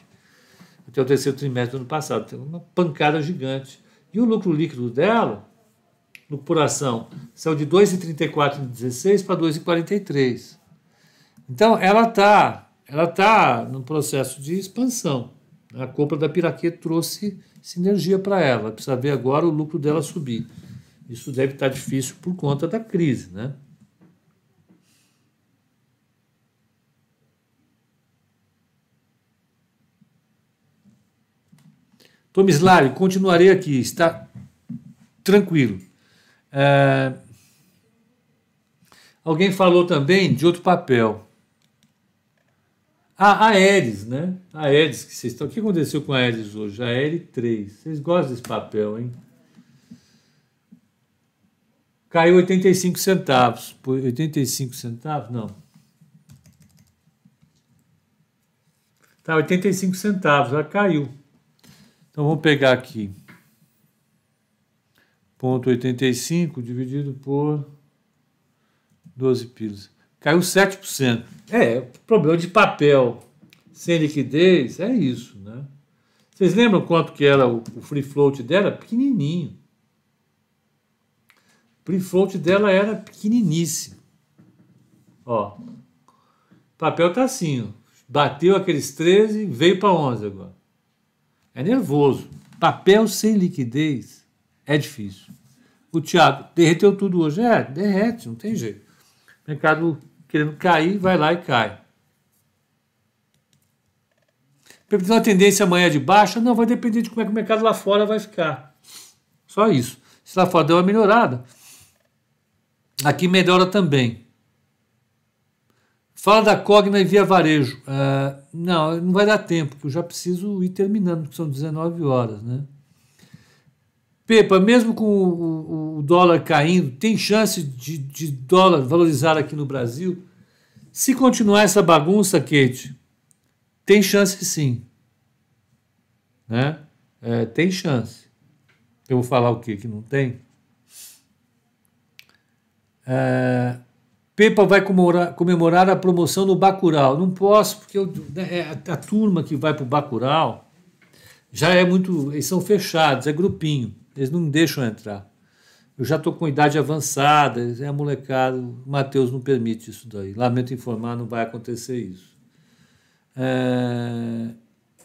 até o terceiro trimestre do ano passado. Tem uma pancada gigante. E o lucro líquido dela por ação saiu de 2,34 em 16 para 2,43. Então, ela está ela tá num processo de expansão. A compra da Piraquê trouxe sinergia para. Ela precisa ver agora o lucro dela subir. Isso deve estar difícil por conta da crise, né? Tomislari, continuarei aqui, está tranquilo. É... Alguém falou também de outro papel. Ah, a Aeres, né? A Aeres que vocês estão. O que aconteceu com a Aeres hoje? A Aeres 3. Vocês gostam desse papel, hein? Caiu 85 centavos. 85 centavos? Não. Tá, 85 centavos, já caiu. Então vamos pegar aqui. Ponto 85 dividido por 12 pilas. Caiu 7%. É, problema de papel sem liquidez, é isso, né? Vocês lembram quanto que era o, o free float dela? Pequenininho. O free float dela era pequeniníssimo. Ó, o papel tá assim, ó. bateu aqueles 13, veio para 11 agora. É nervoso. Papel sem liquidez é difícil. O Thiago derreteu tudo hoje. É, derrete, não tem jeito. O mercado querendo cair, vai lá e cai. Permitindo uma tendência amanhã de baixa? Não, vai depender de como é que o mercado lá fora vai ficar. Só isso. Se lá fora der uma melhorada, aqui melhora também. Fala da Cogna e Via Varejo. Uh, não, não vai dar tempo, porque eu já preciso ir terminando, porque são 19 horas, né? Pepa, mesmo com o, o dólar caindo, tem chance de, de, dólar valorizar aqui no Brasil? Se continuar essa bagunça, Kate, tem chance sim. Né? É, tem chance. Eu vou falar o que que não tem? É, Pepa vai comemorar, comemorar, a promoção no Bacurau. Não posso, porque eu, né, é a, a, turma que vai para o Bacurau já é muito. Eles são fechados, é grupinho. Eles não deixam entrar. Eu já estou com idade avançada, é molecada. O Matheus não permite isso daí. Lamento informar, não vai acontecer isso. É...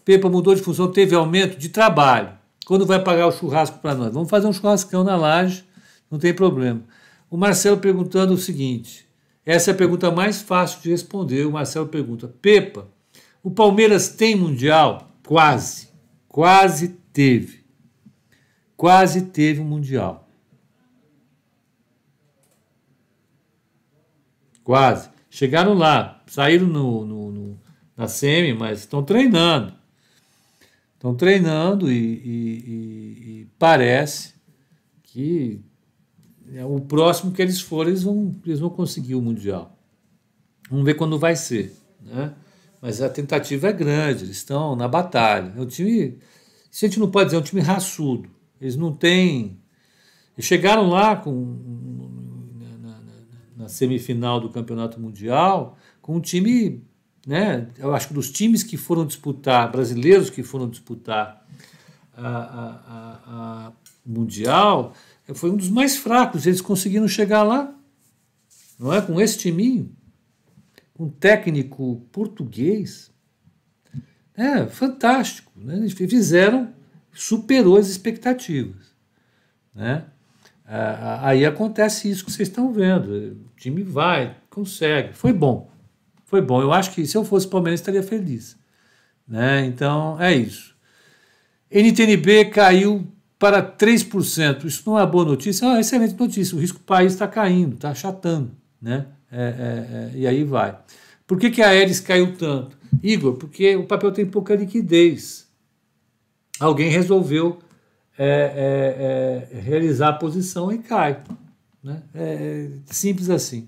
Pepa mudou de função, teve aumento de trabalho. Quando vai pagar o churrasco para nós? Vamos fazer um churrascão na laje, não tem problema. O Marcelo perguntando o seguinte: essa é a pergunta mais fácil de responder. O Marcelo pergunta: Pepa, o Palmeiras tem mundial? Quase. Quase teve. Quase teve um mundial. Quase. Chegaram lá, saíram no, no, no na SEMI, mas estão treinando. Estão treinando e, e, e, e parece que o próximo que eles forem, eles vão, eles vão conseguir o Mundial. Vamos ver quando vai ser. Né? Mas a tentativa é grande, eles estão na batalha. É um time, se a gente não pode dizer, é um time raçudo. Eles não têm. Eles chegaram lá com, na, na, na semifinal do Campeonato Mundial com um time. Né, eu acho que dos times que foram disputar, brasileiros que foram disputar a, a, a, a Mundial, foi um dos mais fracos. Eles conseguiram chegar lá, não é? Com esse timinho, um técnico português. É fantástico. Né? Eles fizeram, superou as expectativas. Né? Aí acontece isso que vocês estão vendo. O time vai, consegue. Foi bom. Foi bom. Eu acho que se eu fosse Palmeiras estaria feliz. Né? Então é isso. NTNB caiu para 3%. Isso não é boa notícia? É uma excelente notícia. O risco país está caindo, está achatando. Né? É, é, é, e aí vai. Por que, que a Aeres caiu tanto? Igor, porque o papel tem pouca liquidez. Alguém resolveu é, é, é, realizar a posição e cai. Né? É simples assim.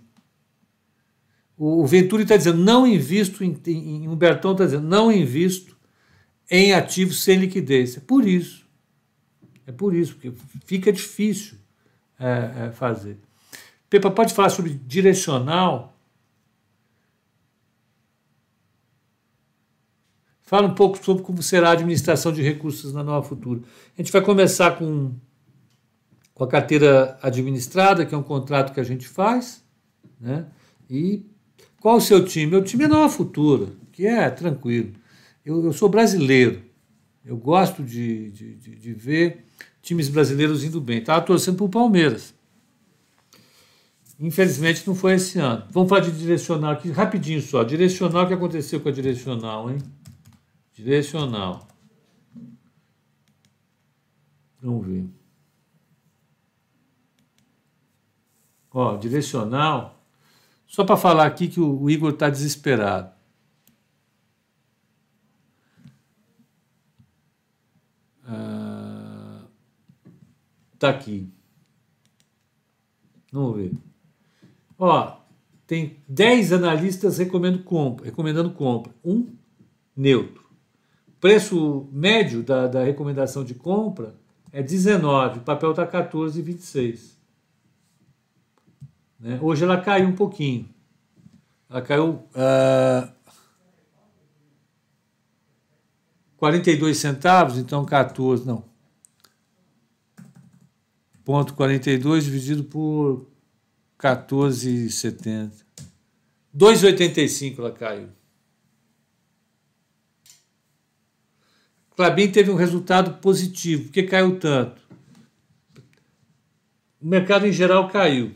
O, o Venturi está dizendo, não invisto em, em, em Humbertão está dizendo, não invisto em ativos sem liquidez. É por isso. É por isso, que fica difícil é, é, fazer. Pepa, pode falar sobre direcional? Fala um pouco sobre como será a administração de recursos na Nova Futura. A gente vai começar com, com a carteira administrada, que é um contrato que a gente faz. Né? E qual o seu time? Meu time é Nova Futura, que é tranquilo. Eu, eu sou brasileiro. Eu gosto de, de, de, de ver times brasileiros indo bem. Estava torcendo para o Palmeiras. Infelizmente não foi esse ano. Vamos falar de direcional aqui rapidinho só. Direcional, o que aconteceu com a direcional, hein? Direcional. Vamos ver. Ó, direcional. Só para falar aqui que o, Igor está desesperado. Tá aqui. Vamos ver. Ó, tem 10 analistas recomendando compra, recomendando compra. Um neutro. Preço médio da, da recomendação de compra é 19, o papel está 14,26. Né? Hoje ela caiu um pouquinho. Ela caiu uh, 42 centavos, então 14, não. Ponto 42 dividido por 14,70. 2,85 ela caiu. Clabin teve um resultado positivo. Por que caiu tanto? O mercado em geral caiu.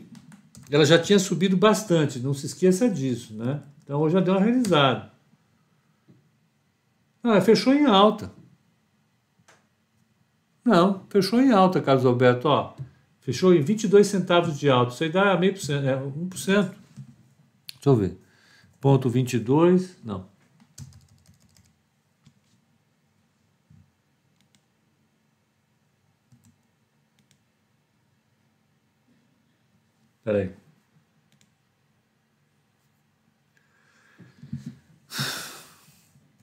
Ela já tinha subido bastante, não se esqueça disso, né? Então hoje já deu uma realizada. Ah, fechou em alta. Não, fechou em alta, Carlos Alberto. Ó, fechou em 22 centavos de alta. Isso aí dá meio por cento, é 1%. Deixa eu ver. Ponto 22, não. Espera aí.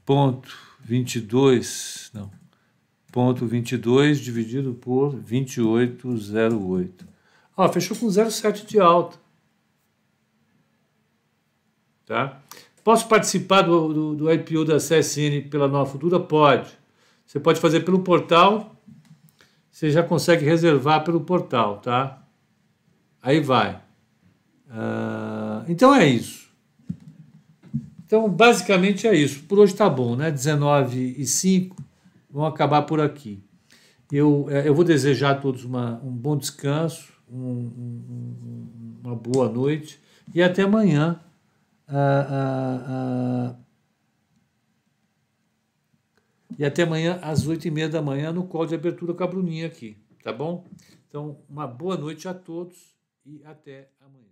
Ponto 22, não. Ponto 22 dividido por 28,08. Ó, fechou com 0,7 de alta. Tá? Posso participar do, do, do IPO da CSN pela Nova Futura? Pode. Você pode fazer pelo portal. Você já consegue reservar pelo portal, tá? Aí vai. Uh, então é isso. Então, basicamente é isso. Por hoje tá bom, né? 19 e 5. Vamos acabar por aqui. Eu, é, eu vou desejar a todos uma, um bom descanso, um, um, uma boa noite e até amanhã. Uh, uh, e até amanhã às oito e meia da manhã no call de abertura com a Bruninha aqui, tá bom? Então, uma boa noite a todos e até amanhã.